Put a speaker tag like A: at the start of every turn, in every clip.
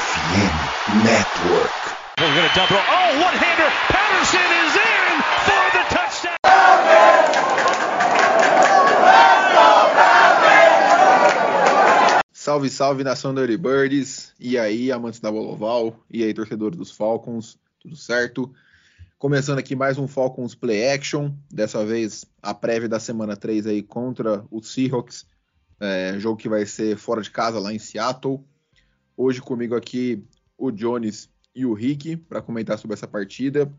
A: FM Network. We're going to double. Oh, one-hander. Patterson is in for the touchdown.
B: Salve, salve nação Dirty Birds. E aí, amantes da bola oval. E aí, torcedores dos Falcons. Tudo certo? Começando aqui mais um Falcons Play Action. Dessa vez a prévia da semana 3 aí contra o Seahawks. É, jogo que vai ser fora de casa lá em Seattle. Hoje comigo aqui o Jones e o Rick para comentar sobre essa partida.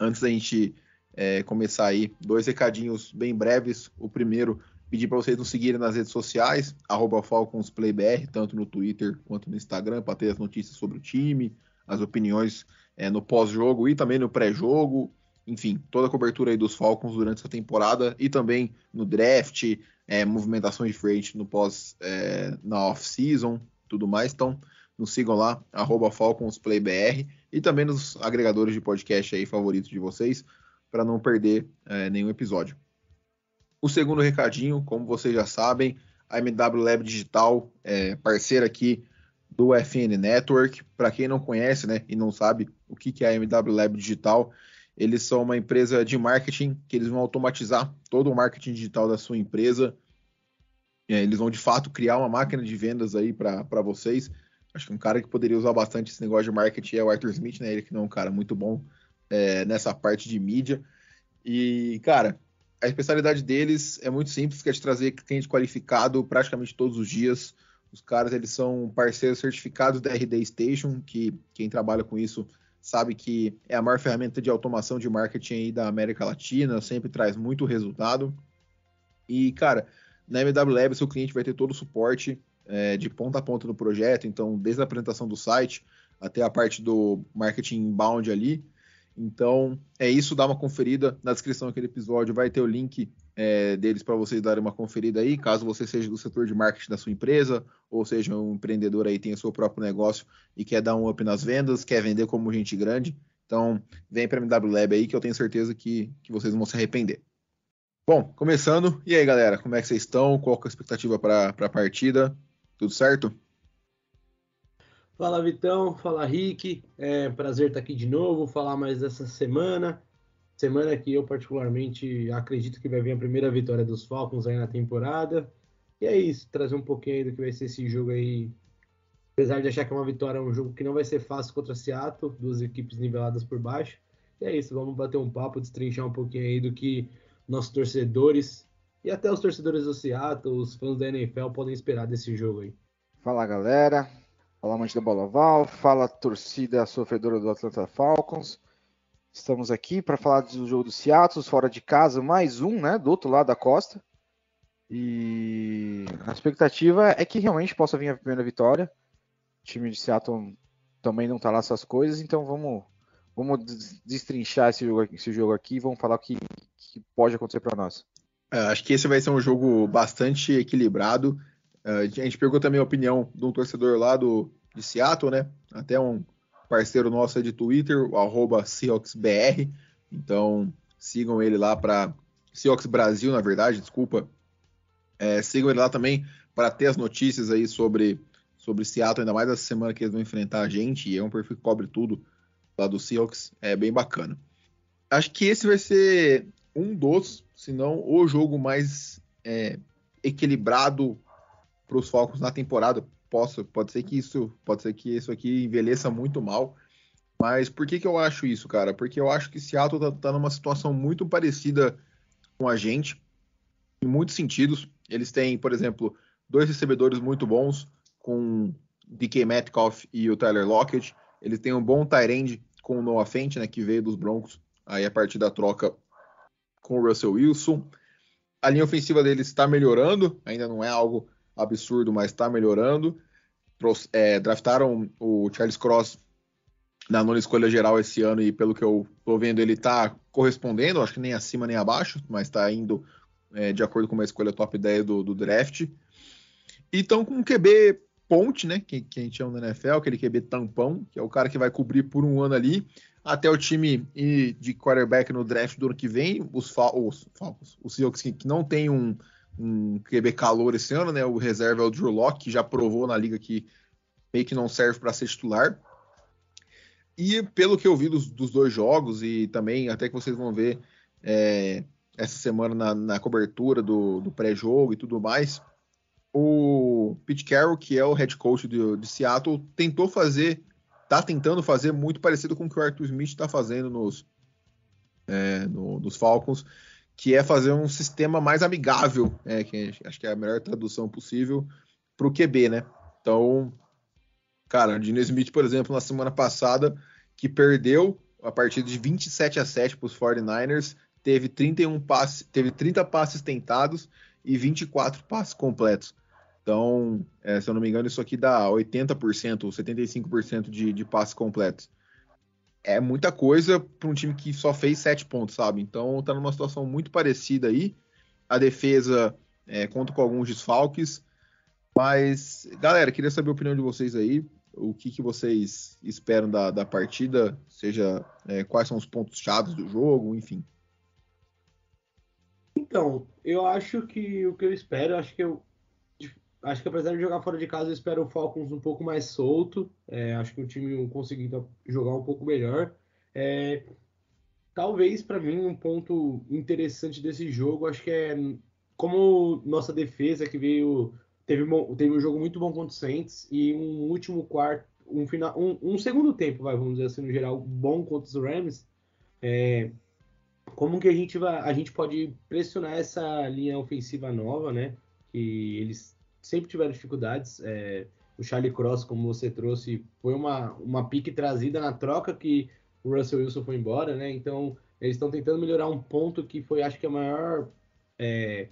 B: Antes da gente é, começar aí, dois recadinhos bem breves. O primeiro, pedir para vocês nos seguirem nas redes sociais, FalconsPlayBR, tanto no Twitter quanto no Instagram, para ter as notícias sobre o time, as opiniões é, no pós-jogo e também no pré-jogo. Enfim, toda a cobertura aí dos Falcons durante essa temporada e também no draft, é, movimentações de no pós, é, na off-season, tudo mais. Então, nos sigam lá, FalconsPlayBR e também nos agregadores de podcast aí favoritos de vocês, para não perder é, nenhum episódio. O segundo recadinho, como vocês já sabem, a MW Lab Digital, é, parceira aqui do FN Network. Para quem não conhece né, e não sabe o que é a MW Lab Digital, eles são uma empresa de marketing que eles vão automatizar todo o marketing digital da sua empresa. É, eles vão de fato criar uma máquina de vendas aí para vocês. Acho que um cara que poderia usar bastante esse negócio de marketing é o Arthur Smith, né? Ele que não é um cara muito bom é, nessa parte de mídia. E, cara, a especialidade deles é muito simples, que é de trazer cliente qualificado praticamente todos os dias. Os caras, eles são parceiros certificados da RD Station, que quem trabalha com isso sabe que é a maior ferramenta de automação de marketing aí da América Latina, sempre traz muito resultado. E, cara, na MW Lab, seu cliente vai ter todo o suporte é, de ponta a ponta no projeto, então, desde a apresentação do site até a parte do marketing inbound ali. Então, é isso, dá uma conferida. Na descrição daquele episódio vai ter o link é, deles para vocês darem uma conferida aí, caso você seja do setor de marketing da sua empresa, ou seja um empreendedor aí, tem o seu próprio negócio e quer dar um up nas vendas, quer vender como gente grande. Então, vem para a MW Lab aí que eu tenho certeza que, que vocês vão se arrepender. Bom, começando. E aí, galera, como é que vocês estão? Qual é a expectativa para a partida? Tudo certo?
C: Fala Vitão, fala Rick, é prazer estar aqui de novo, falar mais dessa semana. Semana que eu particularmente acredito que vai vir a primeira vitória dos Falcons aí na temporada. E é isso, trazer um pouquinho aí do que vai ser esse jogo aí. Apesar de achar que é uma vitória, é um jogo que não vai ser fácil contra Seattle, duas equipes niveladas por baixo. E é isso, vamos bater um papo, destrinchar um pouquinho aí do que nossos torcedores e até os torcedores do Seattle, os fãs da NFL podem esperar desse jogo aí.
D: Fala galera, Fala amante da bola oval, fala torcida sofredora do Atlanta Falcons. Estamos aqui para falar do jogo do Seattle, fora de casa, mais um, né, do outro lado da costa. E a expectativa é que realmente possa vir a primeira vitória. O time de Seattle também não está lá essas coisas, então vamos, vamos destrinchar esse jogo, esse jogo aqui e vamos falar o que, que pode acontecer para nós.
B: É, acho que esse vai ser um jogo bastante equilibrado. Uh, a gente pegou também a opinião de um torcedor lá do, de Seattle, né? Até um parceiro nosso de Twitter, o arroba SeahawksBR. Então, sigam ele lá para Seahawks Brasil, na verdade, desculpa. É, sigam ele lá também para ter as notícias aí sobre, sobre Seattle, ainda mais essa semana que eles vão enfrentar a gente. E é um perfil que cobre tudo lá do Seahawks. É bem bacana. Acho que esse vai ser um dos, se não o jogo mais é, equilibrado para os Falcons na temporada. Posso, pode ser que isso, pode ser que isso aqui envelheça muito mal. Mas por que, que eu acho isso, cara? Porque eu acho que Seattle tá, tá numa situação muito parecida com a gente, em muitos sentidos. Eles têm, por exemplo, dois recebedores muito bons, com DK Metcalf e o Tyler Lockett. Eles têm um bom tight end com o Noah Fent, né, que veio dos Broncos, aí a partir da troca com o Russell Wilson. A linha ofensiva deles está melhorando, ainda não é algo absurdo, mas está melhorando. É, draftaram o Charles Cross na nona escolha geral esse ano e pelo que eu estou vendo ele está correspondendo, acho que nem acima nem abaixo, mas está indo é, de acordo com uma escolha top 10 do, do draft. E estão com um QB ponte, né, que, que a gente chama na NFL, aquele QB tampão, que é o cara que vai cobrir por um ano ali, até o time de quarterback no draft do ano que vem, os, Falcons, os Seahawks que, não tem um, um QB calor esse ano, né? O reserva é o Drew Locke, que já provou na liga que meio que não serve para ser titular. E pelo que eu vi dos, dos, dois jogos, e também até que vocês vão ver é, essa semana na, na cobertura do, do pré-jogo e tudo mais, o Pete Carroll, que é o head coach de, de Seattle, tentou fazer, tá tentando fazer muito parecido com o que o Arthur Smith está fazendo nos, é, no, nos Falcons, que é fazer um sistema mais amigável, é, que acho que é a melhor tradução possível, para o QB, né? Então, cara, o Dino Smith, por exemplo, na semana passada, que perdeu a partida de 27 a 7 para os 49ers, teve 31 passes, teve 30 passes tentados e 24 passes completos. Então, é, se eu não me engano, isso aqui dá 80% ou 75% de, de passes completos. É muita coisa para um time que só fez 7 pontos, sabe? Então, tá numa situação muito parecida aí. A defesa é, conta com alguns desfalques. Mas, galera, queria saber a opinião de vocês aí. O que, que vocês esperam da, da partida? Seja, é, quais são os pontos chaves do jogo, enfim.
C: Então, eu acho que o que eu espero, acho que eu acho que apesar de jogar fora de casa, eu espero o Falcons um pouco mais solto. É, acho que o time conseguir jogar um pouco melhor. É, talvez para mim um ponto interessante desse jogo, acho que é como nossa defesa que veio teve, teve um jogo muito bom contra o Saints e um último quarto, um final, um, um segundo tempo, vai, vamos dizer assim no geral, bom contra os Rams. É, como que a gente vai, a gente pode pressionar essa linha ofensiva nova, né? Que eles sempre tiveram dificuldades. É, o Charlie Cross, como você trouxe, foi uma, uma pique trazida na troca que o Russell Wilson foi embora, né? Então eles estão tentando melhorar um ponto que foi, acho que, a maior é,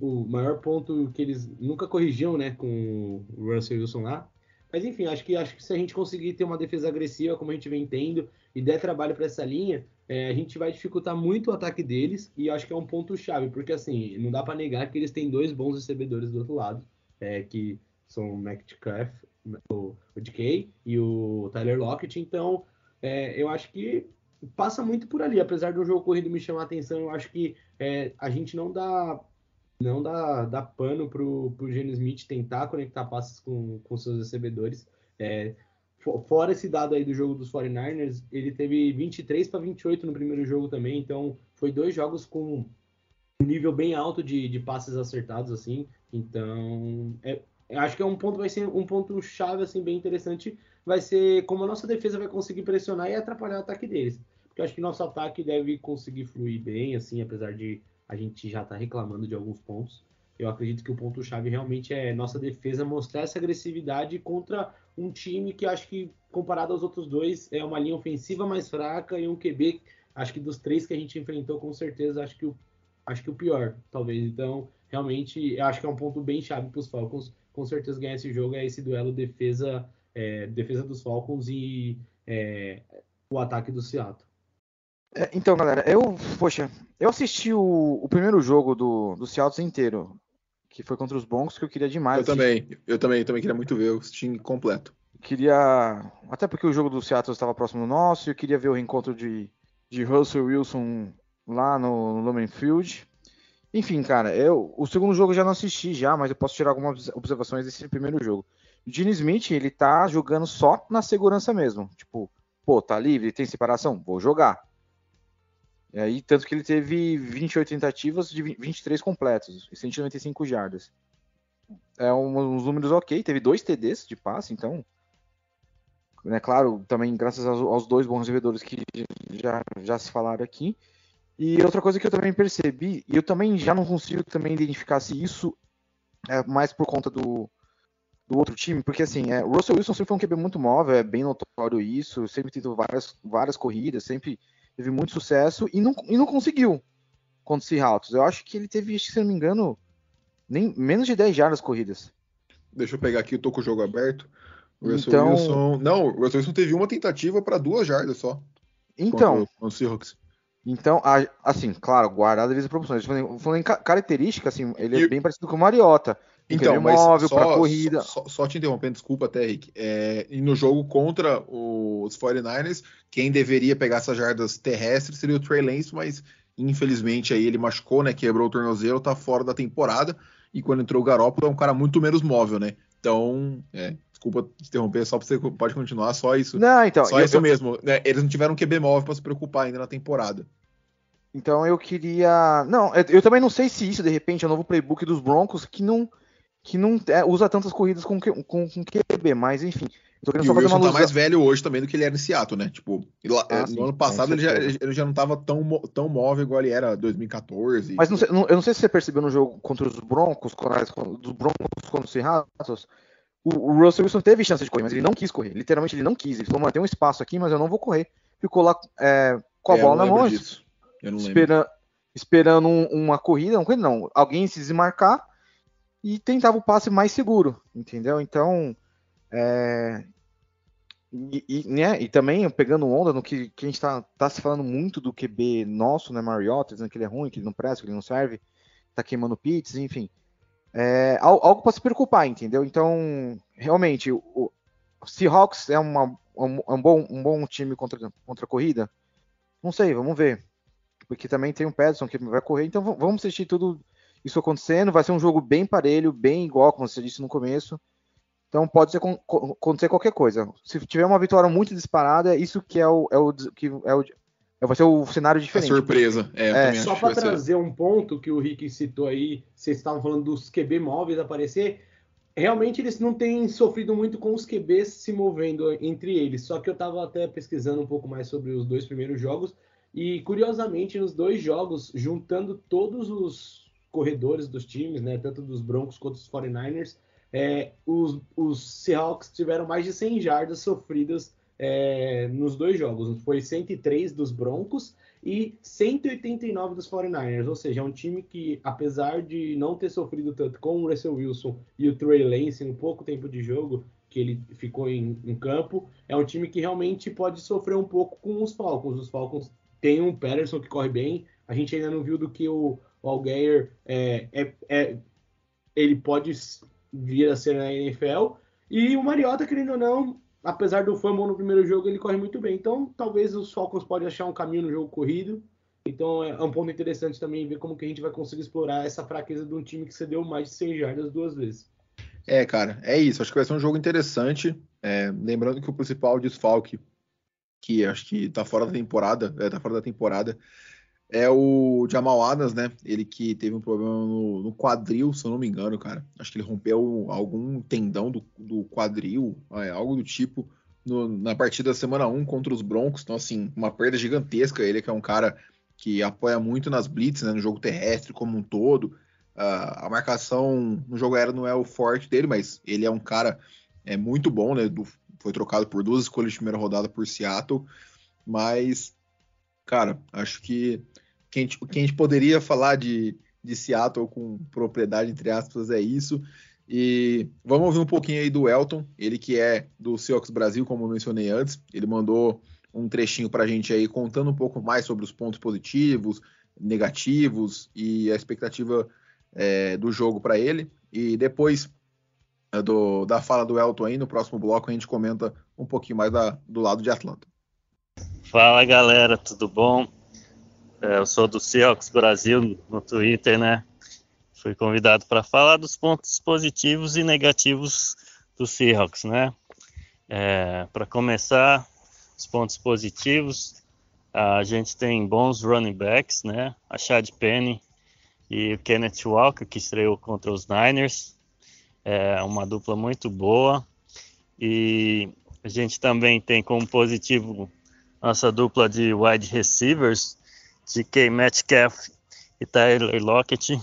C: o maior ponto que eles nunca corrigiam, né, com o Russell Wilson lá. Mas enfim, acho que acho que se a gente conseguir ter uma defesa agressiva, como a gente vem tendo, e der trabalho para essa linha, é, a gente vai dificultar muito o ataque deles, e acho que é um ponto chave, porque assim, não dá para negar que eles têm dois bons recebedores do outro lado, é, que são o Metcalf, o, o DK e o Tyler Lockett, então é, eu acho que passa muito por ali, apesar do jogo corrido me chamar a atenção, eu acho que é, a gente não dá não dá, dá pano pro, pro Gene Smith tentar conectar passes com, com seus recebedores. É, Fora esse dado aí do jogo dos 49ers, ele teve 23 para 28 no primeiro jogo também, então foi dois jogos com um nível bem alto de, de passes acertados, assim. Então, é, acho que é um ponto, vai ser um ponto chave, assim, bem interessante. Vai ser como a nossa defesa vai conseguir pressionar e atrapalhar o ataque deles. Porque acho que nosso ataque deve conseguir fluir bem, assim, apesar de a gente já estar tá reclamando de alguns pontos. Eu acredito que o ponto-chave realmente é nossa defesa mostrar essa agressividade contra um time que acho que, comparado aos outros dois, é uma linha ofensiva mais fraca e um QB, acho que dos três que a gente enfrentou, com certeza, acho que o, acho que o pior, talvez. Então, realmente, eu acho que é um ponto bem chave para os Falcons. Com certeza ganhar esse jogo é esse duelo defesa, é, defesa dos Falcons e é, o ataque do Seattle.
D: É, então, galera, eu, poxa, eu assisti o, o primeiro jogo do, do Seattle inteiro que foi contra os Broncos, que eu queria demais.
B: Eu também, eu também, eu também queria muito ver o time completo.
D: Queria, até porque o jogo do Seattle estava próximo do nosso, e eu queria ver o reencontro de, de Russell Wilson lá no, no Lumen Field. Enfim, cara, eu o segundo jogo eu já não assisti já, mas eu posso tirar algumas observações desse primeiro jogo. O Gene Smith, ele tá jogando só na segurança mesmo. Tipo, pô, tá livre, tem separação, vou jogar. E aí, tanto que ele teve 28 tentativas de 23 completos e 195 jardas. É um, uns números ok, teve dois TDs de passe, então. É claro, também graças aos, aos dois bons recebedores que já, já se falaram aqui. E outra coisa que eu também percebi, e eu também já não consigo também identificar se isso é mais por conta do, do outro time, porque assim, é, o Russell Wilson sempre foi um QB muito móvel, é bem notório isso, sempre tentou várias, várias corridas, sempre teve muito sucesso e não, e não conseguiu contra o Seahawks. Eu acho que ele teve, se não me engano, nem menos de 10 jardas corridas.
B: Deixa eu pegar aqui, eu tô com o jogo aberto. O Russell então... Wilson. Não, o Russell Wilson teve uma tentativa para duas jardas só.
D: Então. Contra o Seahawks. Então, assim, claro, guardado as proporções. Falando em característica, assim, ele é bem parecido com o Mariota.
B: Então, é mas móvel para corrida. Só, só, te interrompendo, desculpa até, Rick. É, e no jogo contra os 49ers, quem deveria pegar essas jardas terrestres seria o Trey Lance, mas infelizmente aí ele machucou, né? Quebrou o tornozelo, tá fora da temporada. E quando entrou o Garoppolo, é um cara muito menos móvel, né? Então, é, desculpa te interromper, só pra você pode continuar, só isso.
D: Não, então.
B: só
D: eu,
B: isso
D: eu,
B: mesmo. Né? Eles não tiveram QB móvel pra se preocupar ainda na temporada.
D: Então eu queria. Não, eu também não sei se isso, de repente, é o novo playbook dos Broncos que não, que não é, usa tantas corridas com, com, com QB, mas enfim.
B: Tô querendo e só o fazer Wilson uma tá mais velho hoje também do que ele era em Seattle, né? Tipo, ah, no sim, ano passado ele já, ele já não tava tão, tão móvel igual ele era em 2014.
D: Mas não sei, não, eu não sei se você percebeu no jogo contra os Broncos, dos Broncos contra os Seahawks, o, o, Russell Wilson teve chance de correr, mas ele não quis correr. Literalmente ele não quis. Ele falou, mano, tem um espaço aqui, mas eu não vou correr. Ficou lá é, com a é, bola na mão. Esperando um, uma corrida, não, não, alguém se desmarcar e tentava o passe mais seguro, entendeu? Então, é, e, e, né, e também pegando onda no que, que a gente está tá se falando muito do QB nosso, né, Mariota, dizendo que ele é ruim, que ele não presta, que ele não serve, tá queimando pits, enfim. É, algo para se preocupar, entendeu? Então, realmente, o, Seahawks é uma, um, um, bom, um bom time contra, contra a corrida? Não sei, vamos ver. Porque também tem o Pederson que vai correr, então vamos assistir tudo isso acontecendo. Vai ser um jogo bem parelho, bem igual, como você disse no começo. Então pode ser, acontecer qualquer coisa. Se tiver uma vitória muito disparada, isso que é o, é o, que é o é, vai ser o cenário diferente.
B: A surpresa. É, é.
C: Só para trazer um ponto que o Rick citou aí, vocês estavam falando dos QB móveis aparecer. Realmente eles não têm sofrido muito com os QBs se movendo entre eles. Só que eu estava até pesquisando um pouco mais sobre os dois primeiros jogos. E curiosamente, nos dois jogos, juntando todos os corredores dos times, né, tanto dos Broncos quanto dos 49ers, é, os, os Seahawks tiveram mais de 100 jardas sofridas é, nos dois jogos. Foi 103 dos Broncos e 189 dos 49ers. Ou seja, é um time que, apesar de não ter sofrido tanto com o Russell Wilson e o Trey Lance no pouco tempo de jogo que ele ficou em, em, campo, é um time que realmente pode sofrer um pouco com os Falcons. Os Falcons têm um Patterson que corre bem. A gente ainda não viu do que o, o Algeir é, é, é, ele pode vir a ser na NFL. E o Mariota, querendo ou não, apesar do fumble no primeiro jogo, ele corre muito bem. Então, talvez os Falcons podem achar um caminho no jogo corrido. Então, é um ponto interessante também ver como que a gente vai conseguir explorar essa fraqueza de um time que cedeu mais de 100 jardas duas vezes.
B: É, cara, é isso. Acho que vai ser um jogo interessante. É, lembrando que o principal desfalque, que acho que tá fora da temporada, é, tá fora da temporada, é o Jamal Adams, né? Ele que teve um problema no, no, quadril, se eu não me engano, cara. Acho que ele rompeu algum tendão do, do quadril, é, algo do tipo, no, na partida da semana 1 contra os Broncos. Então, assim, uma perda gigantesca. Ele que é um cara que apoia muito nas blitz, né? No jogo terrestre como um todo. Uh, a marcação no jogo aéreo não é o forte dele, mas ele é um cara é, muito bom, né? Do, foi trocado por duas escolhas de primeira rodada por Seattle. Mas cara, acho que quem gente, a gente poderia falar de, de Seattle com propriedade, entre aspas, é isso. E vamos ouvir um pouquinho aí do Elton, ele que é do Seahawks Brasil, como eu mencionei antes. Ele mandou um trechinho para a gente aí contando um pouco mais sobre os pontos positivos, negativos e a expectativa é, do jogo para ele. E depois é, do, da fala do Elton aí, no próximo bloco, a gente comenta um pouquinho mais da, do lado de Atlanta.
E: Fala galera, tudo bom? É, eu sou do Seahawks Brasil no Twitter, né? Fui convidado para falar dos pontos positivos e negativos do Seahawks, né? É, para começar, os pontos positivos, a gente tem bons running backs, né? A Chad Penny e o Kenneth Walker, que estreou contra os Niners. É uma dupla muito boa. E a gente também tem como positivo nossa dupla de wide receivers, de K. Metcalf e Tyler Lockett,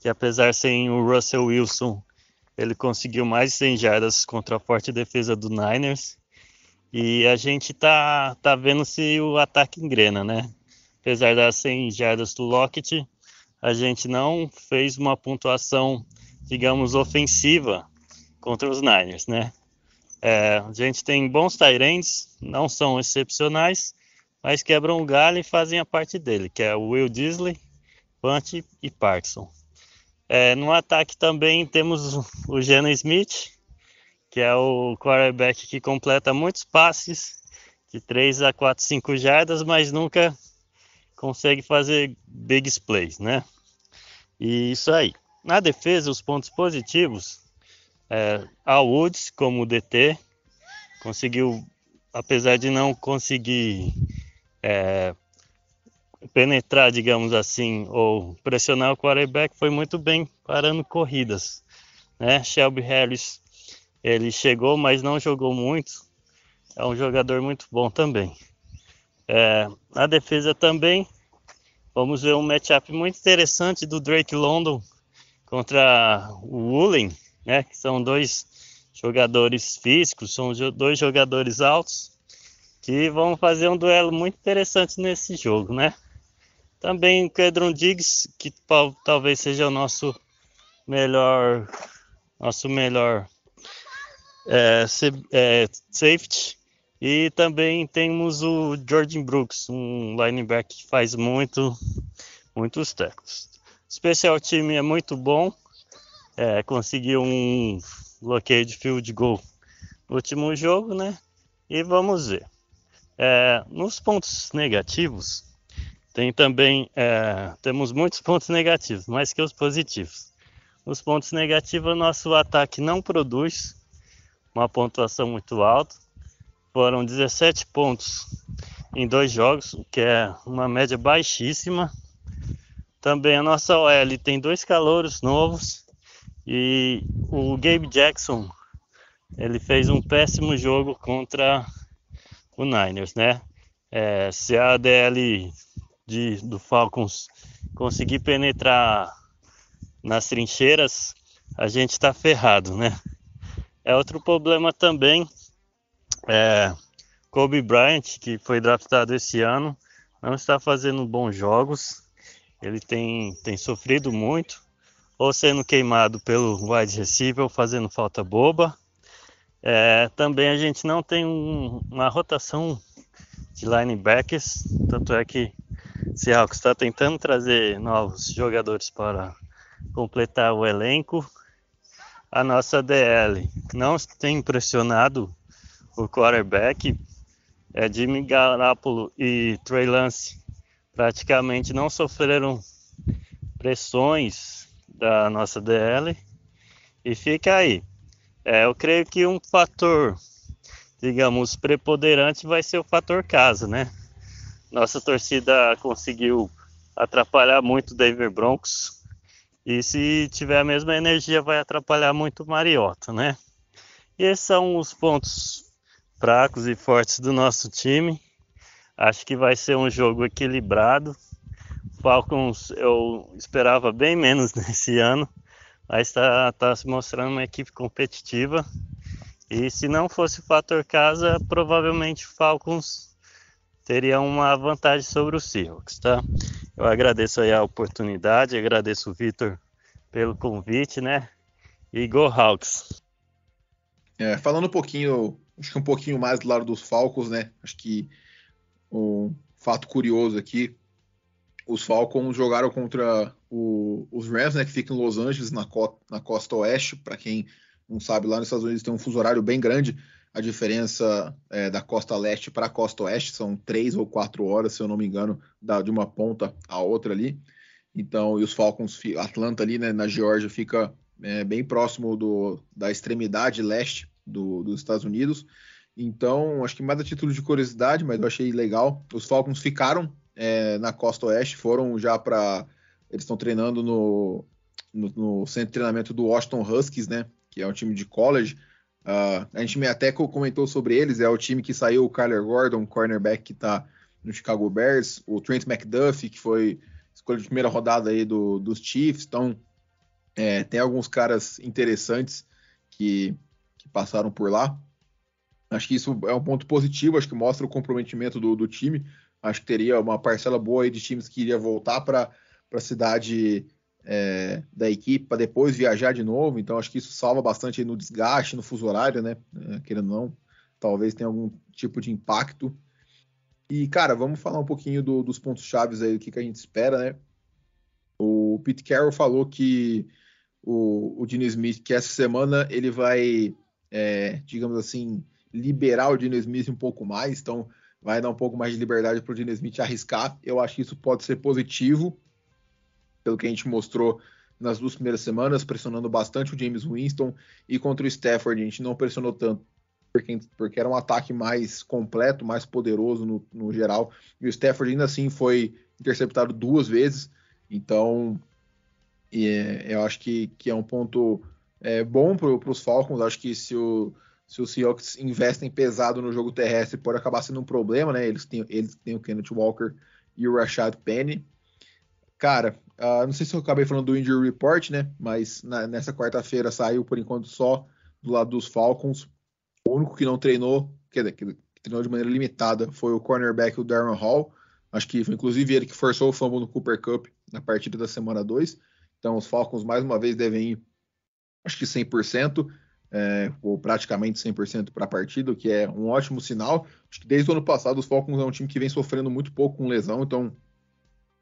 E: que apesar sem o Russell Wilson, ele conseguiu mais de 100 jardas contra a forte defesa do Niners. E a gente tá, tá vendo se o ataque engrena, né? Apesar das 100 jardas do Lockett, a gente não fez uma pontuação, digamos, ofensiva contra os Niners, né? É, a gente tem bons Tyrants, não são excepcionais, mas quebram o galho e fazem a parte dele, que é o Will Disley, Punt e Parkinson. É, no ataque também temos o Geno Smith, que é o quarterback que completa muitos passes de 3 a 4, 5 jardas, mas nunca consegue fazer big plays, né? E isso aí. Na defesa, os pontos positivos É, Al Woods como DT conseguiu, apesar de não conseguir é, penetrar, digamos assim, ou pressionar o quarterback, foi muito bem parando corridas. Né? Shelby Harris, ele chegou, mas não jogou muito. É um jogador muito bom também. É, na defesa também, vamos ver um matchup muito interessante do Drake London contra o Woolen, né? Que são dois jogadores físicos, são dois jogadores altos que vão fazer um duelo muito interessante nesse jogo, né? Também o Kedron Diggs, que talvez seja o nosso melhor, nosso melhor é, é, safety. E também temos o Jordan Brooks, um linebacker que faz muito, muitos tackles. O special time é muito bom, é, conseguiu um bloqueio de field goal no último jogo, né? E vamos ver. É, nos pontos negativos, tem também, é, temos muitos pontos negativos, mais que os positivos. Nos pontos negativos, nosso ataque não produz uma pontuação muito alta. Foram 17 pontos em dois jogos, o que é uma média baixíssima. Também a nossa OL tem dois calouros novos e o Gabe Jackson ele fez um péssimo jogo contra o Niners, né? É, se a DL de, do Falcons conseguir penetrar nas trincheiras, a gente está ferrado, né? É outro problema também. É, Kobe Bryant, que foi draftado esse ano, não está fazendo bons jogos. Ele tem, tem sofrido muito, ou sendo queimado pelo wide receiver, fazendo falta boba. É, também a gente não tem um, uma rotação de linebackers, tanto é que Seahawks está tentando trazer novos jogadores para completar o elenco. A nossa DL não tem impressionado o quarterback. É, Jimmy Garoppolo e Trey Lance praticamente não sofreram pressões da nossa DL. E fica aí. É, eu creio que um fator, digamos, preponderante vai ser o fator casa, né? nossa torcida conseguiu atrapalhar muito o Denver Broncos. E se tiver a mesma energia, vai atrapalhar muito o Mariota, né? E esses são os pontos fracos e fortes do nosso time. Acho que vai ser um jogo equilibrado. Falcons eu esperava bem menos nesse ano, mas está tá se mostrando uma equipe competitiva. E se não fosse o fator casa, provavelmente o Falcons teria uma vantagem sobre o Seahawks, tá? Eu agradeço aí a oportunidade, agradeço o Vitor pelo convite, né? E Go Hawks.
B: É, falando um pouquinho, acho que um pouquinho mais do lado dos Falcons, né? Acho que um fato curioso aqui, os Falcons jogaram contra o, os Rams, né? Que ficam em Los Angeles, na, co na costa oeste. Para quem não sabe, lá nos Estados Unidos tem um fuso horário bem grande a diferença é, da costa leste para a costa oeste são três ou quatro horas, se eu não me engano, da, de uma ponta a outra ali. Então, e os Falcons, Atlanta ali, né, na Geórgia, fica é, bem próximo do, da extremidade leste do, dos Estados Unidos. Então, acho que mais a título de curiosidade, mas eu achei legal. Os Falcons ficaram é, na costa oeste, foram já para. Eles estão treinando no, no, no, centro de treinamento do Washington Huskies, né? Que é um time de college. Uh, a gente até comentou sobre eles, é o time que saiu o Kyler Gordon, cornerback que está no Chicago Bears, o Trent McDuffie, que foi escolha de primeira rodada aí do, dos Chiefs, então é, tem alguns caras interessantes que, que, passaram por lá. Acho que isso é um ponto positivo, acho que mostra o comprometimento do, do time. Acho que teria uma parcela boa de times que iria voltar para a cidade é, da equipe para depois viajar de novo. Então acho que isso salva bastante no desgaste, no fuso horário, né? É, querendo ou não, talvez tenha algum tipo de impacto. E, cara, vamos falar um pouquinho do, dos pontos chaves aí, do que, que a gente espera, né? O Pete Carroll falou que o, o Dino Smith, que essa semana ele vai, é, digamos assim, liberar o Dino Smith um pouco mais, então vai dar um pouco mais de liberdade para o Dino Smith arriscar. Eu acho que isso pode ser positivo, pelo que a gente mostrou nas duas primeiras semanas, pressionando bastante o James Winston, e contra o Stafford a gente não pressionou tanto, porque, porque era um ataque mais completo, mais poderoso no, no geral, e o Stafford ainda assim foi interceptado duas vezes, então é, eu acho que, que é um ponto é, bom para os Falcons, acho que se o se os Seahawks investem pesado no jogo terrestre, pode acabar sendo um problema, né? Eles têm, eles têm o Kenneth Walker e o Rashad Penny. Cara, uh, não sei se eu acabei falando do injury report, né? Mas na, nessa quarta-feira saiu por enquanto só do lado dos Falcons. O único que não treinou, quer dizer, que treinou de maneira limitada, foi o cornerback, o Darren Hall. Acho que foi inclusive ele que forçou o fumble no Cooper Cup na partida da semana 2. Então os Falcons mais uma vez devem ir, acho que 100% é, ou praticamente 100% para a partida, o que é um ótimo sinal. Acho que desde o ano passado os Falcons é um time que vem sofrendo muito pouco com lesão, então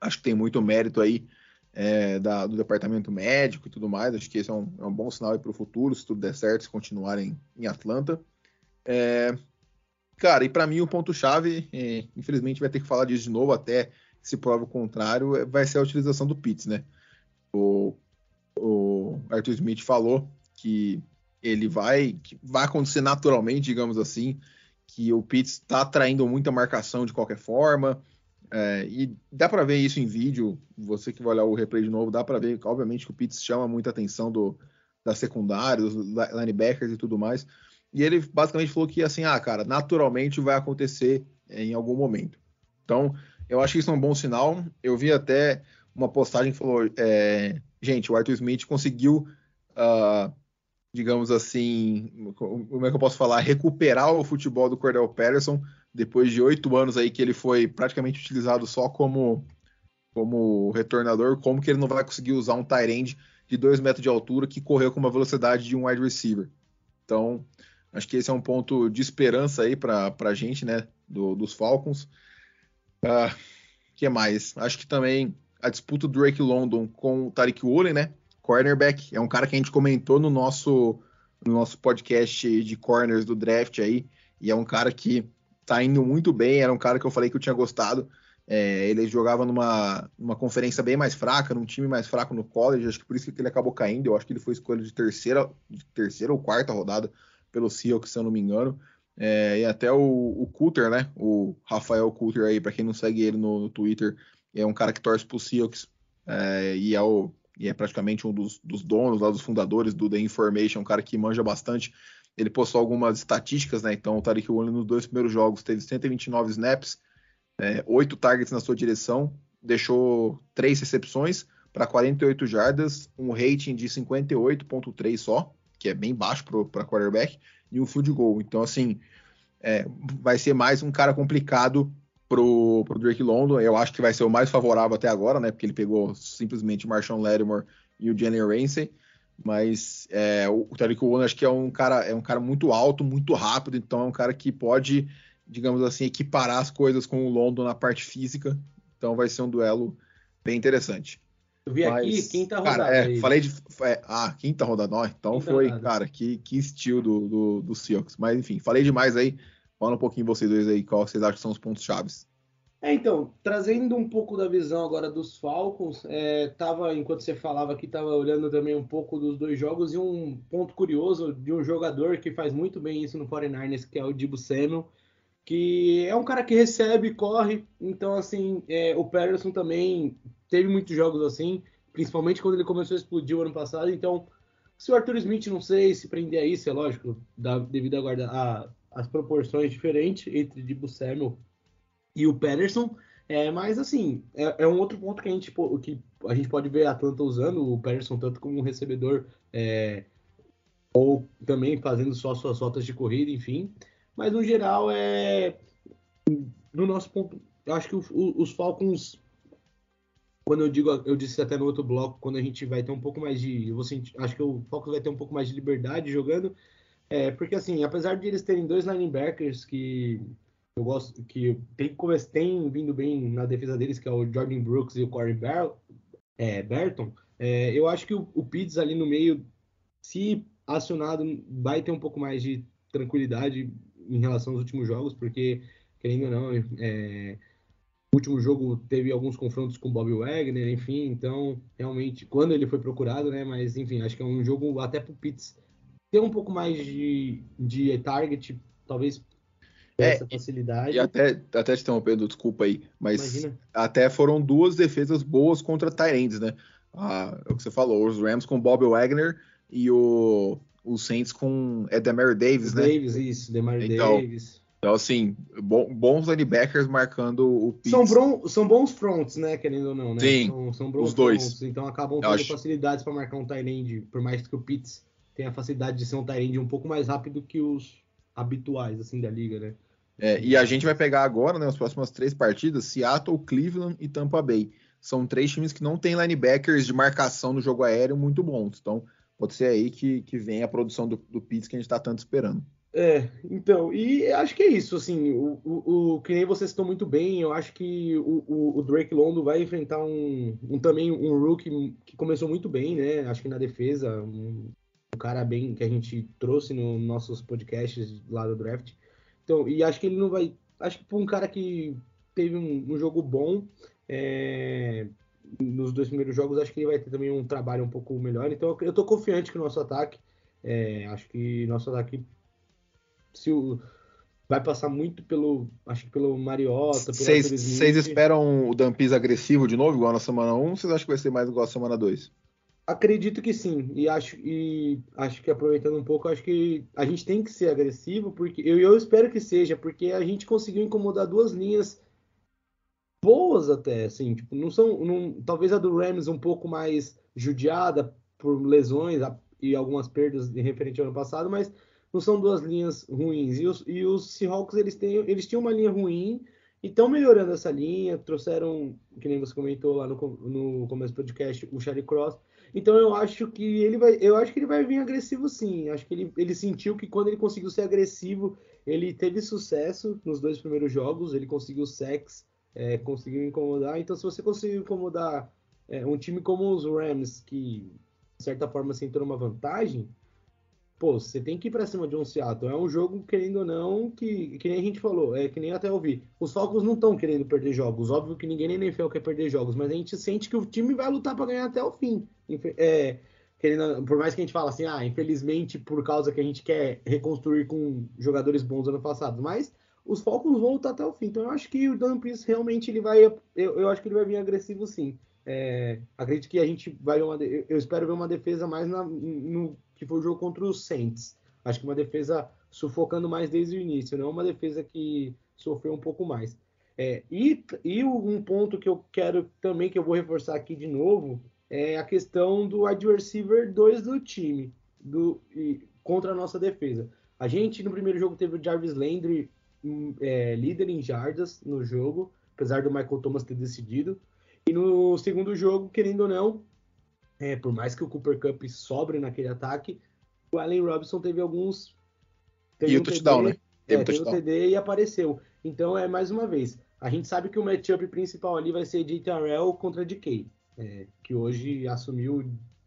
B: acho que tem muito mérito aí é, da, do departamento médico e tudo mais. Acho que esse é um, é um bom sinal para o futuro, se tudo der certo, se continuarem em Atlanta. É, cara, e para mim o ponto-chave, é, infelizmente vai ter que falar disso de novo até se prova o contrário, é, vai ser a utilização do Pitts, né? O, o Arthur Smith falou que ele vai, vai acontecer naturalmente, digamos assim, que o Pitts está atraindo muita marcação de qualquer forma. É, e dá para ver isso em vídeo. Você que vai olhar o replay de novo, dá para ver, obviamente, que o Pitts chama muita atenção do, da secundária, dos linebackers e tudo mais. E ele basicamente falou que, assim, ah, cara, naturalmente vai acontecer é, em algum momento. Então, eu acho que isso é um bom sinal. Eu vi até uma postagem que falou: é, gente, o Arthur Smith conseguiu uh, digamos assim, como é que eu posso falar, recuperar o futebol do Cordell Patterson depois de oito anos aí que ele foi praticamente utilizado só como como retornador, como que ele não vai conseguir usar um tight end de dois metros de altura que correu com uma velocidade de um wide receiver. Então, acho que esse é um ponto de esperança aí para a gente, né, do, dos Falcons. Uh, que mais? Acho que também a disputa do Drake London com o Tariq Woolen, né, cornerback. É um cara que a gente comentou no nosso, no nosso podcast de corners do draft aí. E é um cara que tá indo muito bem. Era um cara que eu falei que eu tinha gostado. É, ele jogava numa, numa conferência bem mais fraca, num time mais fraco no college. Acho que por isso que ele acabou caindo. Eu acho que ele foi escolha de terceira, de terceira ou quarta rodada pelo Seahawks, se eu não me engano. É, e até o, o Coulter, né? O Rafael Coulter aí, para quem não segue ele no, no, Twitter, é um cara que torce pro Seahawks é, e é o e é praticamente um dos, dos donos, lá dos fundadores do The Information, um cara que manja bastante. Ele postou algumas estatísticas, né? Então, o Tariq Woolen nos dois primeiros jogos teve 129 snaps, é, 8 targets na sua direção, deixou 3 recepções para 48 jardas, um rating de 58,3 só, que é bem baixo para quarterback, e um field goal. Então, assim, é, vai ser mais um cara complicado pro, pro Drake London. Eu acho que vai ser o mais favorável até agora, né? Porque ele pegou simplesmente o Marshawn Lattimore e o Jalen Ramsey. Mas é, o Tariq Woolen acho que é um cara é um cara muito alto, muito rápido, então é um cara que pode, digamos assim, equiparar as coisas com o London na parte física. Então vai ser um duelo bem interessante.
C: Eu vi Mas, aqui quinta rodada.
B: Cara, é, falei de. É, ah, quinta rodada. Ó, então quinta foi, rodada. cara, que, que estilo do, do, do Seahawks. Mas enfim, falei demais aí. Fala um pouquinho vocês dois aí, qual vocês acham que são os pontos chaves.
C: É, então, trazendo um pouco da visão agora dos Falcons, é, tava, enquanto você falava aqui, tava olhando também um pouco dos dois jogos e um ponto curioso de um jogador que faz muito bem isso no 49ers, que é o Dibu Samuel, que é um cara que recebe, corre, então assim, é, o Patterson também teve muitos jogos assim, principalmente quando ele começou a explodir o ano passado, então se o Arthur Smith, não sei se prender a isso, é lógico, devido a, a as proporções diferentes entre Dibu Samuel e o Pederson. É, mas assim, é, é, um outro ponto que a gente, que a gente pode ver a Atlanta usando o Pederson tanto como um recebedor é, ou também fazendo só suas rotas de corrida, enfim. Mas no geral é no nosso ponto, eu acho que o, o, os Falcons quando eu digo, eu disse até no outro bloco, quando a gente vai ter um pouco mais de, eu vou sentir, acho que o Falcons vai ter um pouco mais de liberdade jogando, é, porque assim, apesar de eles terem dois linebackers que eu gosto, que tem, tem vindo bem na defesa deles, que é o Jordan Brooks e o Corey Ber é, Burton, é, eu acho que o, o Pitts ali no meio, se acionado, vai ter um pouco mais de tranquilidade em relação aos últimos jogos, porque, querendo ou não, é, último jogo teve alguns confrontos com o Bob Wagner, enfim, então realmente quando ele foi procurado, né? Mas enfim, acho que é um jogo até pro Pitts ter um pouco mais de, de target, talvez
B: É,
C: essa facilidade.
B: E até, até te interrompendo, desculpa aí, mas
C: Imagina.
B: até foram duas defesas boas contra Tyrands, né? Ah, é o que você falou, os Rams com Bob Wagner e o, o Saints com Edemar Davis, né?
C: Davis, isso, Demar
B: Então,
C: Davis.
B: Então, assim, bom- bons linebackers marcando o Pitts.
C: São, bron- são bons fronts, né? Querendo ou não, né?
B: Sim,
C: são, são bons
B: os dois.
C: fronts, então acabam tendo facilidades para marcar um Tyrande, por mais que o Pitts tenha a facilidade de ser um Tyrande um pouco mais rápido que os habituais, assim, da liga, né?
B: É, e a gente vai pegar agora, né, as próximas três partidas, Seattle, Cleveland e Tampa Bay. São três times que não têm linebackers de marcação no jogo aéreo muito bons. Então, pode ser aí que, que vem a produção do, do Pitts que a gente está tanto esperando.
C: É, então, e acho que é isso, assim, o, o, o- que nem você citou muito bem, eu acho que o, o, o Drake London vai enfrentar um, um também um rookie que começou muito bem, né? Acho que na defesa, um, um cara bem que a gente trouxe nos nossos podcasts lá do draft. Então, e acho que ele não vai. Acho que para um cara que teve um, um jogo bom é, nos dois primeiros jogos, acho que ele vai ter também um trabalho um pouco melhor. Então, eu tô confiante que o nosso ataque, é, acho que nosso ataque se o, vai passar muito pelo, acho que pelo Mariota,
B: vocês esperam o Dampis agressivo de novo, igual na semana 1, ou vocês acham que vai ser mais igual a semana 2?
C: Acredito que sim, e acho, e acho que aproveitando um pouco, acho que a gente tem que ser agressivo, porque eu, eu espero que seja, porque a gente conseguiu incomodar duas linhas boas até, assim, tipo, não são, não, talvez a do Rams um pouco mais judiada por lesões e algumas perdas referente ao ano passado, mas não são duas linhas ruins. E os, e os Seahawks, eles, têm, eles tinham uma linha ruim e estão melhorando essa linha, trouxeram, que nem você comentou lá no, no começo do podcast, o Charlie Cross, então eu acho que ele vai, eu acho que ele vai vir agressivo sim. Acho que ele, ele sentiu que quando ele conseguiu ser agressivo, ele teve sucesso nos dois primeiros jogos, ele conseguiu sex, é, conseguiu incomodar. Então se você conseguir incomodar é, um time como os Rams, que de certa forma se entrou numa vantagem, pô, você tem que ir pra cima de um Seattle. É um jogo, querendo ou não, que, que nem a gente falou, é que nem até ouvi. Os Falcons não estão querendo perder jogos. Óbvio que ninguém nem NFL quer perder jogos, mas a gente sente que o time vai lutar para ganhar até o fim. É, querendo, por mais que a gente fale assim, ah, infelizmente por causa que a gente quer reconstruir com jogadores bons ano passado, mas os Falcons vão lutar até o fim. Então eu acho que o Dan Pearce realmente ele vai, eu, eu acho que ele vai vir agressivo sim. É, acredito que a gente vai uma, eu espero ver uma defesa mais na- no que foi o jogo contra os Saints. Acho que uma defesa sufocando mais desde o início, não uma defesa que sofreu um pouco mais. É, e, e um ponto que eu quero também, que eu vou reforçar aqui de novo, é a questão do receiver 2 do time do, e- contra a nossa defesa. A gente, no primeiro jogo, teve o Jarvis Landry hum, é, líder em jardas no jogo, apesar do Michael Thomas ter decidido. E no segundo jogo, querendo ou não, é, por mais que o Cooper Cup sobre naquele ataque, o Allen Robinson teve alguns. teve
B: E o
C: um
B: touchdown,
C: TD,
B: né? Teve
C: é,
B: um
C: teve
B: touchdown.
C: TD e apareceu. Então, é mais uma vez, a gente sabe que o matchup principal ali vai ser de Terrell contra DK, é, que hoje assumiu,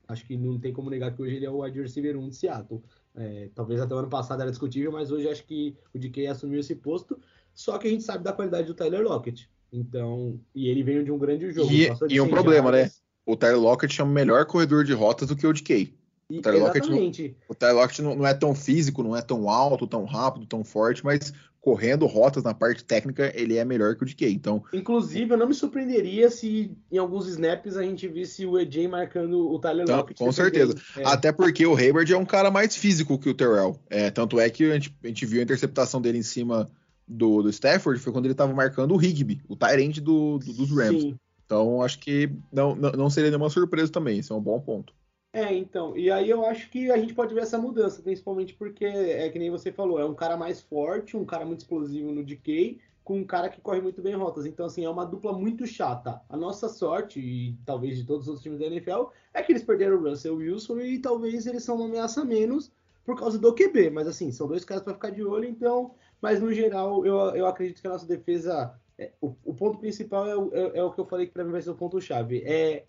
C: acho que não tem como negar que hoje ele é o wide receiver 1 de Seattle. É, talvez até o ano passado era discutível, mas hoje acho que o DK assumiu esse posto. Só que a gente sabe da qualidade do Tyler Lockett. Então, e ele veio de um grande jogo.
B: E, e um
C: 100
B: problema, né? O Tyler Lockett é um melhor corredor de rotas do que o DK. O Tyler Lockett não-
C: exatamente.
B: O Tyler Lockett não, não é tão físico, não é tão alto, tão rápido, tão forte, mas correndo rotas na parte técnica, ele é melhor que o DK. Então,
C: Inclusive, eu não me surpreenderia se em alguns snaps a gente visse o EJ marcando o Tyler
B: Então,
C: Lockett.
B: com
C: defendendo. É,
B: até porque o Hayward é um cara mais físico que o Terrell. É, tanto é que a gente, a gente viu a interceptação dele em cima do, do Stafford, foi quando ele estava marcando o Higby, o Tyrant do, do- dos Rams.
C: Sim.
B: Então, acho que não, não, seria nenhuma surpresa também, isso é um bom ponto.
C: É, então, e aí eu acho que a gente pode ver essa mudança, principalmente porque é que nem você falou, é um cara mais forte, um cara muito explosivo no DK, com um cara que corre muito bem rotas. Então, assim, é uma dupla muito chata. A nossa sorte, e talvez de todos os outros times da NFL, é que eles perderam o Russell Wilson e talvez eles são uma ameaça menos por causa do QB. Mas, assim, são dois caras para ficar de olho, então. Mas, no geral, eu, eu acredito que a nossa defesa. É, o, o ponto principal é, o- é- é o que eu falei que para mim vai ser o ponto-chave. É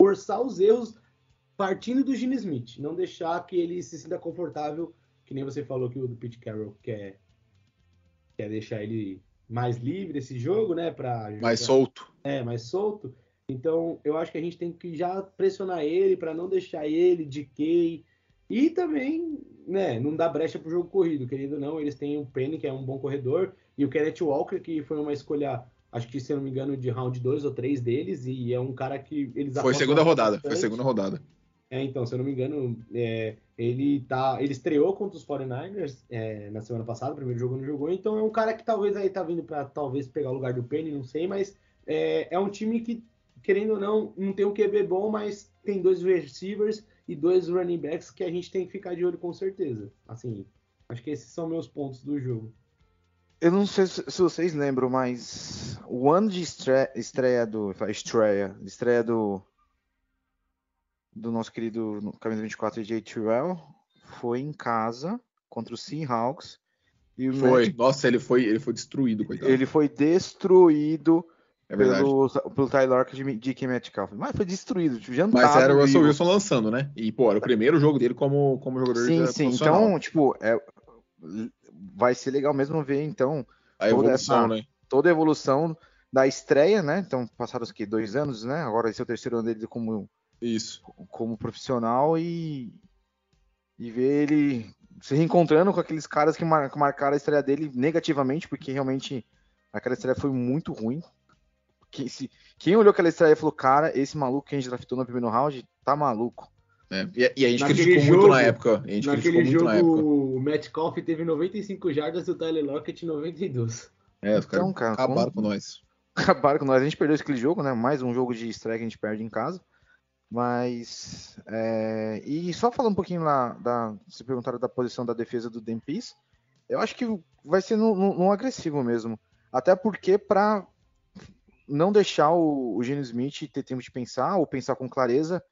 C: forçar os erros partindo do Gene Smith, não deixar que ele se sinta confortável, que nem você falou que o do Pete Carroll quer, quer deixar ele mais livre esse jogo, né? Pra
B: mais solto.
C: É, mais solto. Então, eu acho que a gente tem que já pressionar ele para não deixar ele de Key. E também, né, não dar brecha pro jogo corrido, querido ou não. Eles têm o Penny, que é um bom corredor, e o Kenneth Walker, que foi uma escolha, acho que, se eu não me engano, de round 2 ou 3 deles, e é um cara que eles
B: Foi segunda rodada, bastante. foi segunda rodada.
C: É, então, se eu não me engano, é, ele tá. Ele estreou contra os 49ers é, na semana passada, o primeiro jogo não jogou, então é um cara que talvez aí tá vindo para talvez pegar o lugar do Penny, não sei, mas é, é um time que, querendo ou não, não tem um QB bom, mas tem dois receivers e dois running backs que a gente tem que ficar de olho com certeza. Assim, acho que esses são meus pontos do jogo.
D: Eu não sei se vocês lembram, mas o ano de estreia, estreia do. Estreia, estreia do. Do nosso querido camisa 24 J. Terrell foi em casa contra o Seahawks.
B: E o foi, Matt, nossa, ele foi, ele foi destruído, coitado.
D: Ele foi destruído é pelo, pelo Tyler de DK Metcalf. Mas foi destruído, jantado.
B: Mas era o Russell Wilson lançando, né? E, pô, era o primeiro jogo dele como, como jogador
D: sim, Sim, sim. Então, tipo, é, vai ser legal mesmo ver, então,
B: a evolução, essa, né?
D: Toda a evolução da estreia, né? Então, passaram aqui dois anos, né? Agora esse é o terceiro ano dele como,
B: Isso.
D: como profissional e, e ver ele se reencontrando com aqueles caras que marcaram a estreia dele negativamente, porque realmente aquela estreia foi muito ruim quem, se, quem olhou aquela estreia e falou, cara, esse maluco que a gente draftou no primeiro round tá maluco.
B: É, e, e, a gente naquele criticou jogo, muito na época. A gente naquele jogo, na época.
C: o Matt Koff teve 95 jardas e o Tyler Lockett 92.
B: É, os então, cara, acabaram com... com nós.
D: Acabaram com nós. A gente perdeu aquele jogo, né? Mais um jogo de estreia que a gente perde em casa. Mas. É... E só falando um pouquinho lá da. Se perguntaram da posição da defesa do Dempis, eu acho que vai ser no, no, no agressivo mesmo. Até porque, para não deixar o, o Gene Smith ter tempo de pensar ou pensar com clareza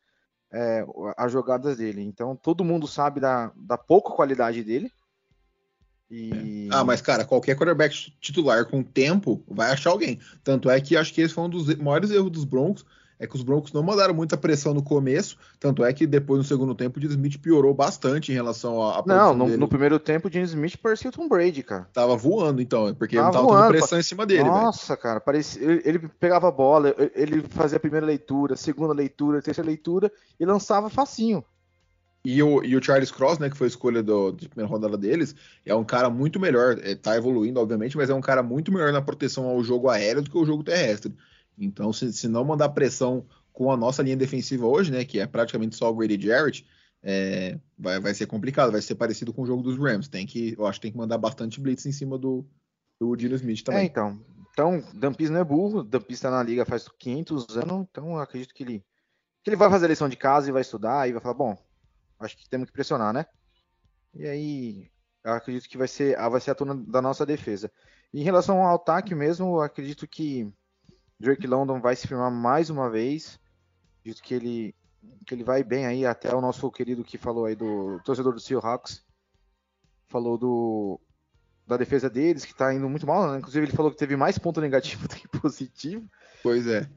D: é, as jogadas dele. Então todo mundo sabe da, da pouca qualidade dele.
B: E... Ah, mas cara, qualquer quarterback titular com tempo vai achar alguém. Tanto é que acho que esse foi um dos maiores erros dos Broncos é que os Broncos não mandaram muita pressão no começo, tanto é que depois no segundo tempo o Jim Smith piorou bastante em relação a.
D: Não, no, no, primeiro tempo o Jim Smith parecia o Tom Brady, cara.
B: Tava voando então, porque tava ele tava voando, pressão em cima dele.
D: Nossa, véio. cara, parecia, ele, ele, pegava a bola, ele fazia a primeira leitura, segunda leitura, terceira leitura e lançava facinho.
B: E o, e o Charles Cross, né, que foi a escolha do, de primeira rodada deles, é um cara muito melhor. É, tá evoluindo, obviamente, mas é um cara muito melhor na proteção ao jogo aéreo do que o jogo terrestre. Então, se, se não mandar pressão com a nossa linha defensiva hoje, né, que é praticamente só o Grady Jarrett, é, vai, vai ser complicado, vai ser parecido com o jogo dos Rams. Tem que, eu acho que tem que mandar bastante blitz em cima do, do Dino Smith também.
D: É, então. Então, Dampis não é burro, Dampis está na liga faz 500 anos, então acredito que ele, que ele vai fazer a lição de casa e vai estudar e vai falar, bom, acho que temos que pressionar, né? E aí, acredito que vai ser, vai ser a turma da nossa defesa. Em relação ao ataque mesmo, acredito que Drake London vai se firmar mais uma vez. Acredito que ele, que ele vai bem aí, até o nosso querido que falou aí do torcedor do Seahawks, falou do da defesa deles, que tá indo muito mal, né? Inclusive ele falou que teve mais ponto negativo do que positivo.
B: Pois é.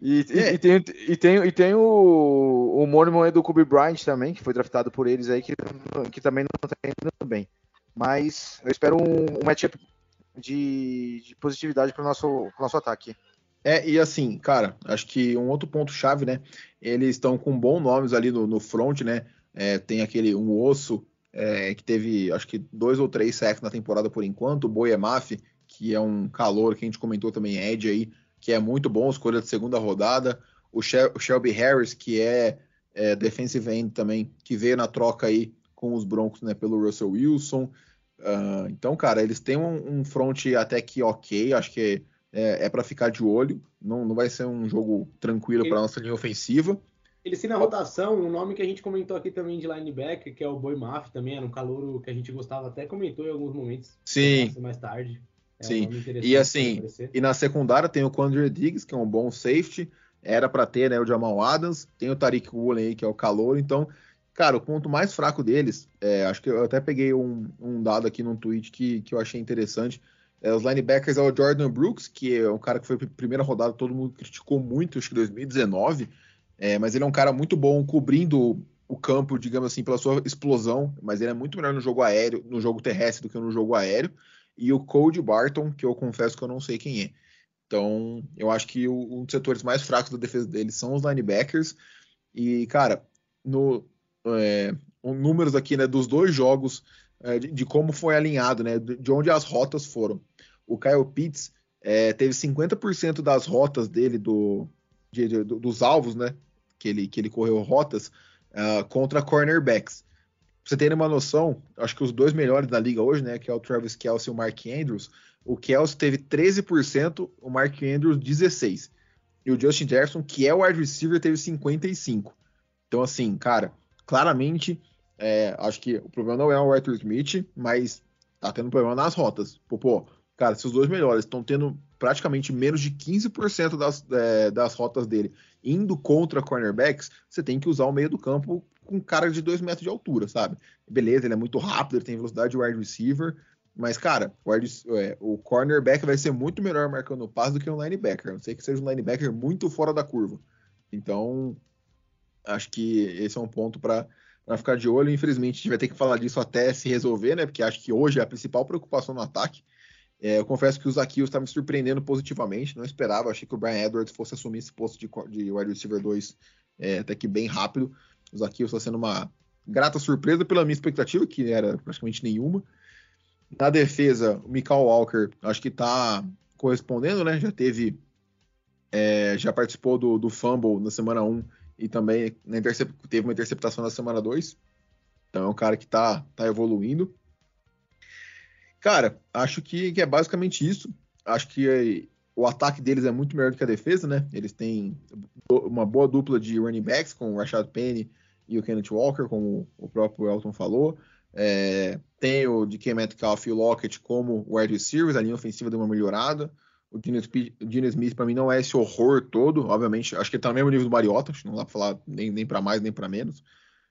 D: E, é. e, e tem, e, tem, e tem o, o Mormon do Kobe Bryant também, que foi draftado por eles aí, que, que também não tá indo bem. Mas eu espero um, um matchup de, de positividade para o nosso, nosso ataque.
B: É, e assim, cara, acho que um outro ponto-chave, né? Eles estão com bons nomes ali no, no front, né? É, tem aquele um osso é, que teve, acho que dois ou três sacks na temporada por enquanto. O Boiemaf, que é um calor que a gente comentou também, Ed aí, que é muito bom, escolha de segunda rodada. O Shelby Harris, que é, é, defensive end também, que veio na troca aí com os Broncos, né? Pelo Russell Wilson. Uh, então, cara, eles têm um, um front até que ok, acho que é, é para ficar de olho. Não, não vai ser um jogo tranquilo para nossa linha ofensiva.
C: Ele sim na rotação, um nome que a gente comentou aqui também de linebacker, que é o Boi Maf, também era um calor que a gente gostava, até comentou em alguns momentos.
B: Sim.
C: Mais tarde.
B: É sim. Um e assim, e na secundária tem o Quandre Diggs, que é um bom safety. Era para ter, né, o Jamal Adams. Tem o Tariq Woolen aí, que é o calor. Então, cara, o ponto mais fraco deles, é, acho que eu até peguei um, um dado aqui num tweet que, que eu achei interessante. É, os linebackers é o Jordan Brooks, que é um cara que foi primeira rodada, todo mundo criticou muito, acho que 2019, é, mas ele é um cara muito bom cobrindo o campo, digamos assim, pela sua explosão, mas ele é muito melhor no jogo aéreo, no jogo terrestre do que no jogo aéreo. e o Cody Barton, que eu confesso que eu não sei quem é. Então, eu acho que o, um dos setores mais fracos da defesa deles são os linebackers. E, cara, no é, números aqui, né, dos dois jogos, é, de, de, como foi alinhado, né, de onde as rotas foram. O Kyle Pitts é, teve 50% das rotas dele, do, de, de, dos alvos, né, que ele, que ele correu rotas, uh, contra cornerbacks. Pra você ter uma noção, acho que os dois melhores da liga hoje, né, que é o Travis Kelsey e o Mark Andrews, o Kelsey teve 13%, o Mark Andrews 16%. E o Justin Jefferson, que é o wide receiver, teve 55%. Então, assim, cara, claramente, é, acho que o problema não é o Arthur Smith, mas tá tendo problema nas rotas. Pô, pô cara, se os dois melhores estão tendo praticamente menos de 15% das, é, das rotas dele indo contra cornerbacks, você tem que usar o meio do campo com cara de 2 metros de altura, sabe? Beleza, ele é muito rápido, ele tem velocidade de wide receiver, mas, cara, o, é, o cornerback vai ser muito melhor marcando o passe do que um linebacker. Não sei que seja um linebacker muito fora da curva. Então, acho que esse é um ponto para ficar de olho. Infelizmente, a gente vai ter que falar disso até se resolver, né? Porque acho que hoje é a principal preocupação no ataque. É, eu confesso que o Zaquios está me surpreendendo positivamente, não esperava, achei que o Brian Edwards fosse assumir esse posto de, de wide receiver 2 é, até que bem rápido. O Zaquios está sendo uma grata surpresa pela minha expectativa, que era praticamente nenhuma. Na defesa, o Michael Walker, acho que está correspondendo, né? Já teve, é, já participou do, do fumble na semana 1 e também teve uma interceptação na semana 2. Então é um cara que está tá evoluindo. Cara, acho que, que é basicamente isso. Acho que é, o ataque deles é muito melhor do que a defesa, né? Eles têm uma boa dupla de running backs com o Rashad Penny e o Kenneth Walker, como o próprio Elton falou. É, tem o DK Metcalf e o Lockett como wide receivers, a linha ofensiva deu uma melhorada. O Dino Smith, para mim, não é esse horror todo, obviamente. Acho que ele tá no mesmo nível do Mariota, não dá pra falar nem, nem para mais nem para menos.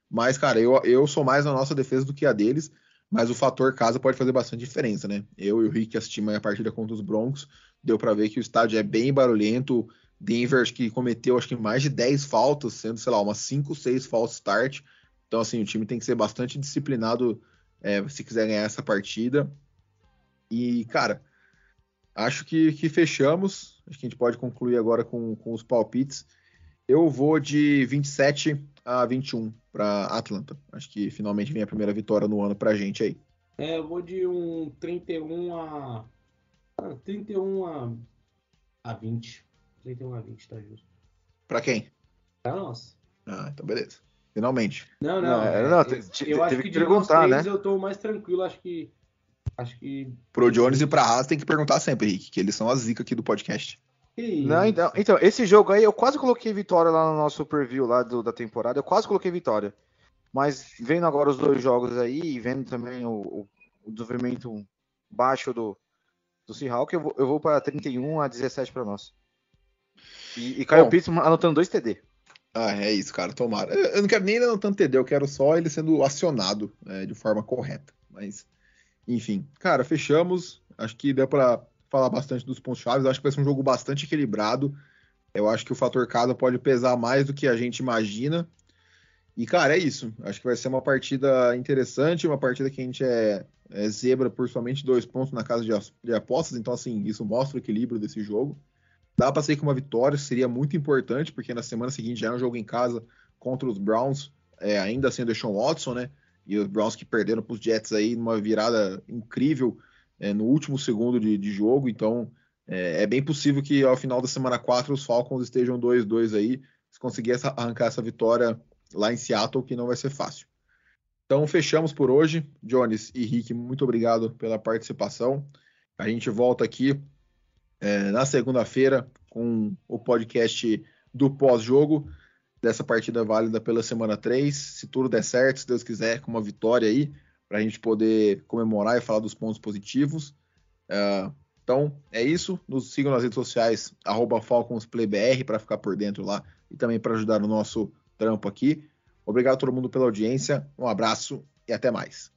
B: Mas, cara, eu, eu sou mais na nossa defesa do que a deles mas o fator casa pode fazer bastante diferença, né? Eu e o Rick assistimos a partida contra os Broncos, deu para ver que o estádio é bem barulhento. Denver acho que cometeu acho que mais de 10 faltas, sendo, sei lá, umas 5, 6 faltas start. Então, assim, o time tem que ser bastante disciplinado é, se quiser ganhar essa partida. E, cara, acho que, que fechamos. Acho que a gente pode concluir agora com, com os palpites. Eu vou de 27 a 21 para Atlanta. Acho que finalmente vem a primeira vitória no ano para a gente aí.
C: É, eu vou de um 31 a. 31 ah, a, a 20. 31 a 20, tá justo.
B: Para quem?
C: Para nós.
B: Ah, então beleza. Finalmente.
C: Não, não. não,
D: é, não eu, eu acho que, que perguntar, né?
C: Eu tô mais tranquilo, acho que. Acho que.
B: Pro Jones e pra Haas tem que perguntar sempre, Henrique, que eles são a zica aqui do podcast.
D: Não, então, então, esse jogo aí eu quase coloquei vitória lá no nosso preview lá do, da temporada. Eu quase coloquei vitória. Mas vendo agora os dois jogos aí e vendo também o, o, o desenvolvimento baixo do, do Seahawk, eu vou, eu vou para 31 a 17 para nós. E, e Caio Pitts anotando dois TD.
B: Ah, é isso, cara. Tomara. Eu não quero nem ele anotando TD, eu quero só ele sendo acionado é, de forma correta. Mas, enfim. Cara, fechamos. Acho que deu para falar bastante dos pontos chaves. Acho que vai ser um jogo bastante equilibrado. Eu acho que o fator casa pode pesar mais do que a gente imagina. E, cara, é isso. Acho que vai ser uma partida interessante, uma partida que a gente é, é zebra por somente dois pontos na casa de, apostas. Então, assim, isso mostra o equilíbrio desse jogo. Dá para sair com uma vitória, seria muito importante, porque na semana seguinte já é um jogo em casa contra os Browns, é, ainda sendo o Sean Watson, né? E os Browns que perderam para os Jets aí numa virada incrível é, no último segundo de, de jogo, então é, é, bem possível que ao final da semana 4 os Falcons estejam 2-2 aí, se conseguir essa, arrancar essa vitória lá em Seattle, que não vai ser fácil. Então fechamos por hoje. Jones e Rick, muito obrigado pela participação. A gente volta aqui é, na segunda-feira com o podcast do pós-jogo dessa partida válida pela semana 3. Se tudo der certo, se Deus quiser, com uma vitória aí, para a gente poder comemorar e falar dos pontos positivos. Uh, então é isso. Nos sigam nas redes sociais, FalconsPlayBR, para ficar por dentro lá e também para ajudar no nosso trampo aqui. Obrigado a todo mundo pela audiência. Um abraço e até mais.